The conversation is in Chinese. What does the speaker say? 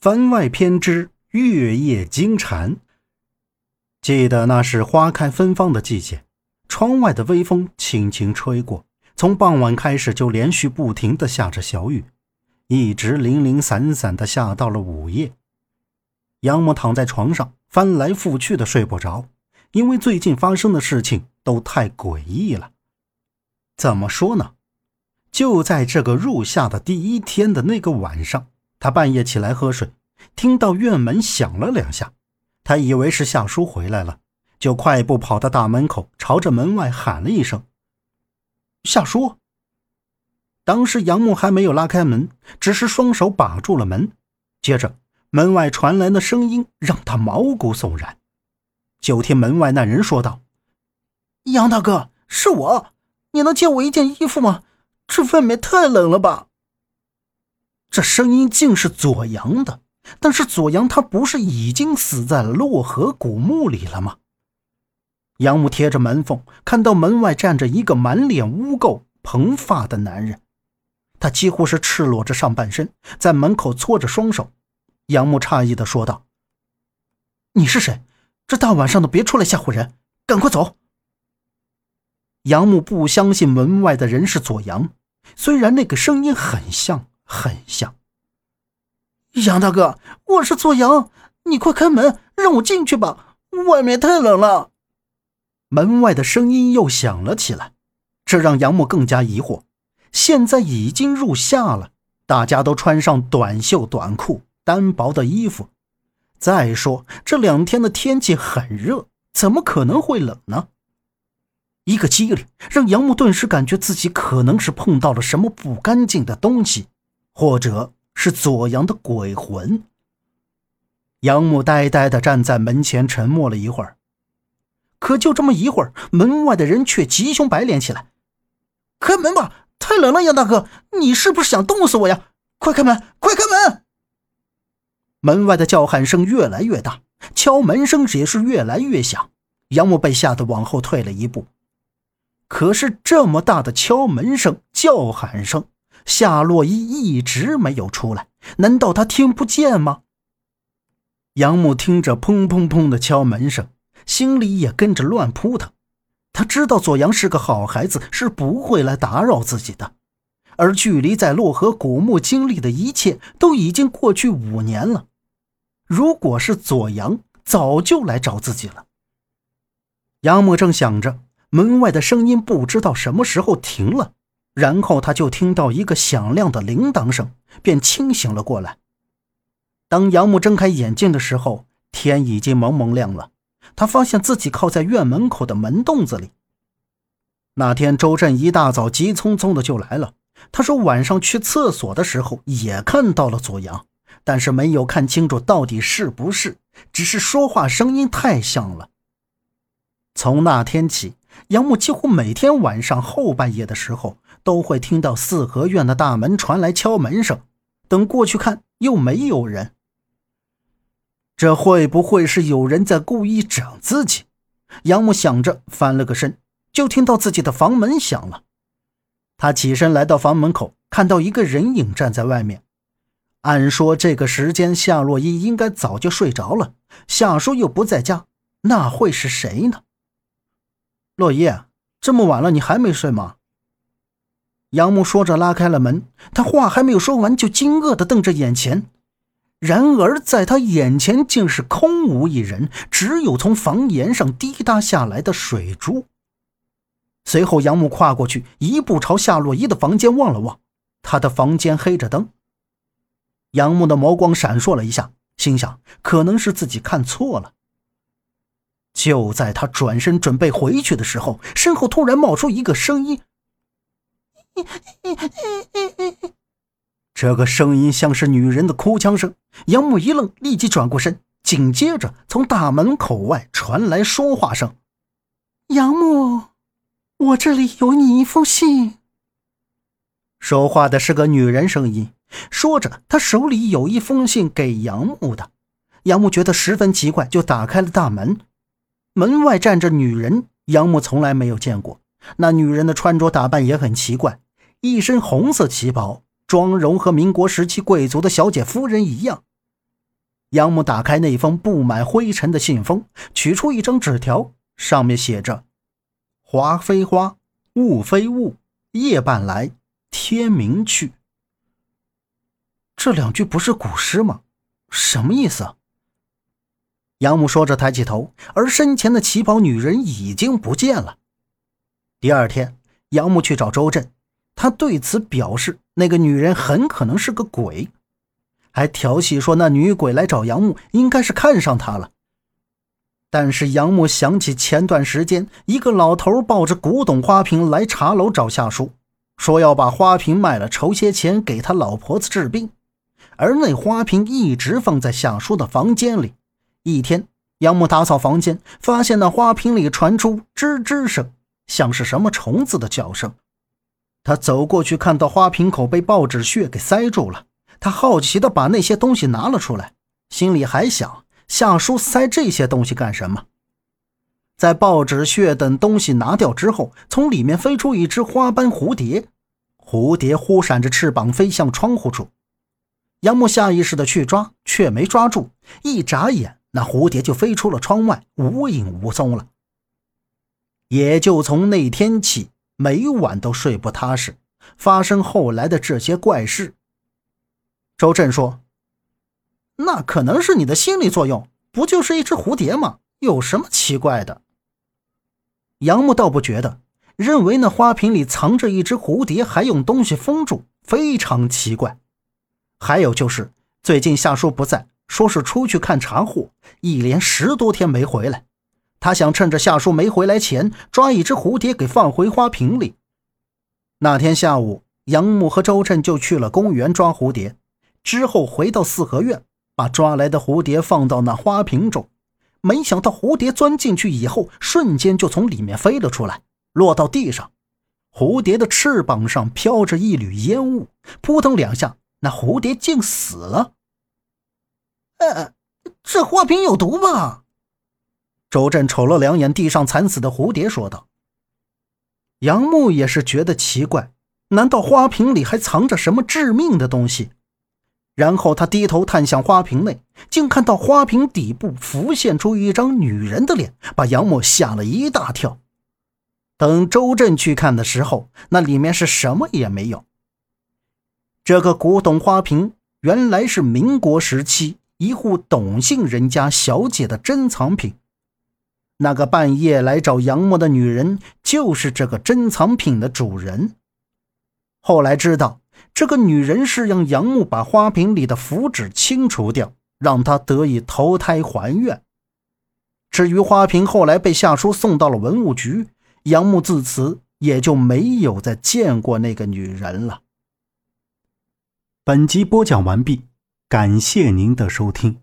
番外篇之月夜惊蝉。记得那是花开芬芳的季节，窗外的微风轻轻吹过，从傍晚开始就连续不停的下着小雨，一直零零散散的下到了午夜。杨母躺在床上翻来覆去的睡不着，因为最近发生的事情都太诡异了。怎么说呢？就在这个入夏的第一天的那个晚上。他半夜起来喝水，听到院门响了两下，他以为是夏叔回来了，就快步跑到大门口，朝着门外喊了一声：“夏叔。”当时杨木还没有拉开门，只是双手把住了门。接着门外传来的声音让他毛骨悚然，就听门外那人说道：“杨大哥，是我，你能借我一件衣服吗？这外面太冷了吧。”这声音竟是左阳的，但是左阳他不是已经死在洛河古墓里了吗？杨木贴着门缝，看到门外站着一个满脸污垢、蓬发的男人，他几乎是赤裸着上半身，在门口搓着双手。杨木诧异的说道：“你是谁？这大晚上的别出来吓唬人，赶快走！”杨木不相信门外的人是左阳，虽然那个声音很像。很像，杨大哥，我是左阳，你快开门，让我进去吧，外面太冷了。门外的声音又响了起来，这让杨木更加疑惑。现在已经入夏了，大家都穿上短袖短裤、单薄的衣服。再说这两天的天气很热，怎么可能会冷呢？一个机灵，让杨木顿时感觉自己可能是碰到了什么不干净的东西。或者是左阳的鬼魂。杨母呆呆地站在门前，沉默了一会儿。可就这么一会儿，门外的人却急凶白脸起来：“开门吧，太冷了！杨大哥，你是不是想冻死我呀？快开门，快开门！”门外的叫喊声越来越大，敲门声也是越来越响。杨母被吓得往后退了一步。可是这么大的敲门声、叫喊声。夏洛伊一直没有出来，难道他听不见吗？杨木听着砰砰砰的敲门声，心里也跟着乱扑腾。他知道左阳是个好孩子，是不会来打扰自己的。而距离在洛河古墓经历的一切都已经过去五年了。如果是左阳，早就来找自己了。杨木正想着，门外的声音不知道什么时候停了。然后他就听到一个响亮的铃铛声，便清醒了过来。当杨木睁开眼睛的时候，天已经蒙蒙亮了。他发现自己靠在院门口的门洞子里。那天周震一大早急匆匆的就来了。他说晚上去厕所的时候也看到了左阳，但是没有看清楚到底是不是，只是说话声音太像了。从那天起，杨木几乎每天晚上后半夜的时候。都会听到四合院的大门传来敲门声，等过去看又没有人。这会不会是有人在故意整自己？杨木想着，翻了个身，就听到自己的房门响了。他起身来到房门口，看到一个人影站在外面。按说这个时间夏洛伊应该早就睡着了，夏叔又不在家，那会是谁呢？洛伊，这么晚了，你还没睡吗？杨木说着，拉开了门。他话还没有说完，就惊愕地瞪着眼前。然而，在他眼前竟是空无一人，只有从房檐上滴答下来的水珠。随后，杨木跨过去，一步朝夏洛伊的房间望了望。他的房间黑着灯。杨木的眸光闪烁了一下，心想：可能是自己看错了。就在他转身准备回去的时候，身后突然冒出一个声音。这个声音像是女人的哭腔声。杨木一愣，立即转过身，紧接着从大门口外传来说话声：“杨木，我这里有你一封信。”说话的是个女人声音，说着，她手里有一封信给杨木的。杨木觉得十分奇怪，就打开了大门。门外站着女人，杨木从来没有见过。那女人的穿着打扮也很奇怪。一身红色旗袍，妆容和民国时期贵族的小姐夫人一样。杨木打开那封布满灰尘的信封，取出一张纸条，上面写着：“花非花，雾非雾，夜半来，天明去。”这两句不是古诗吗？什么意思？杨木说着，抬起头，而身前的旗袍女人已经不见了。第二天，杨木去找周震，他对此表示，那个女人很可能是个鬼。还调戏说那女鬼来找杨木，应该是看上他了。但是杨木想起前段时间一个老头抱着古董花瓶来茶楼找夏叔，说要把花瓶卖了筹些钱给他老婆子治病，而那花瓶一直放在夏叔的房间里。一天，杨木打扫房间，发现那花瓶里传出吱吱声，像是什么虫子的叫声。他走过去，看到花瓶口被报纸屑给塞住了。他好奇地把那些东西拿了出来，心里还想：夏叔塞这些东西干什么？在报纸屑等东西拿掉之后，从里面飞出一只花斑蝴蝶，蝴蝶忽闪着翅膀飞向窗户处。杨木下意识地去抓，却没抓住。一眨眼，那蝴蝶就飞出了窗外，无影无踪了。也就从那天起，每晚都睡不踏实，发生后来的这些怪事。周震说：“那可能是你的心理作用，不就是一只蝴蝶吗？有什么奇怪的？”杨木倒不觉得，认为那花瓶里藏着一只蝴蝶，还用东西封住，非常奇怪。还有就是最近夏叔不在，说是出去看茶货，一连十多天没回来。他想趁着夏叔没回来前，抓一只蝴蝶给放回花瓶里。那天下午，杨木和周震就去了公园抓蝴蝶。之后回到四合院，把抓来的蝴蝶放到那花瓶中，没想到蝴蝶钻进去以后，瞬间就从里面飞了出来，落到地上。蝴蝶的翅膀上飘着一缕烟雾，扑腾两下，那蝴蝶竟死了。呃，这花瓶有毒吧？周震瞅了两眼地上惨死的蝴蝶，说道。杨木也是觉得奇怪，难道花瓶里还藏着什么致命的东西？然后他低头探向花瓶内，竟看到花瓶底部浮现出一张女人的脸，把杨木吓了一大跳。等周震去看的时候，那里面是什么也没有。这个古董花瓶原来是民国时期一户董姓人家小姐的珍藏品。那个半夜来找杨默的女人，就是这个珍藏品的主人。后来知道。这个女人是让杨木把花瓶里的符纸清除掉，让他得以投胎还愿。至于花瓶后来被夏叔送到了文物局，杨木自此也就没有再见过那个女人了。本集播讲完毕，感谢您的收听。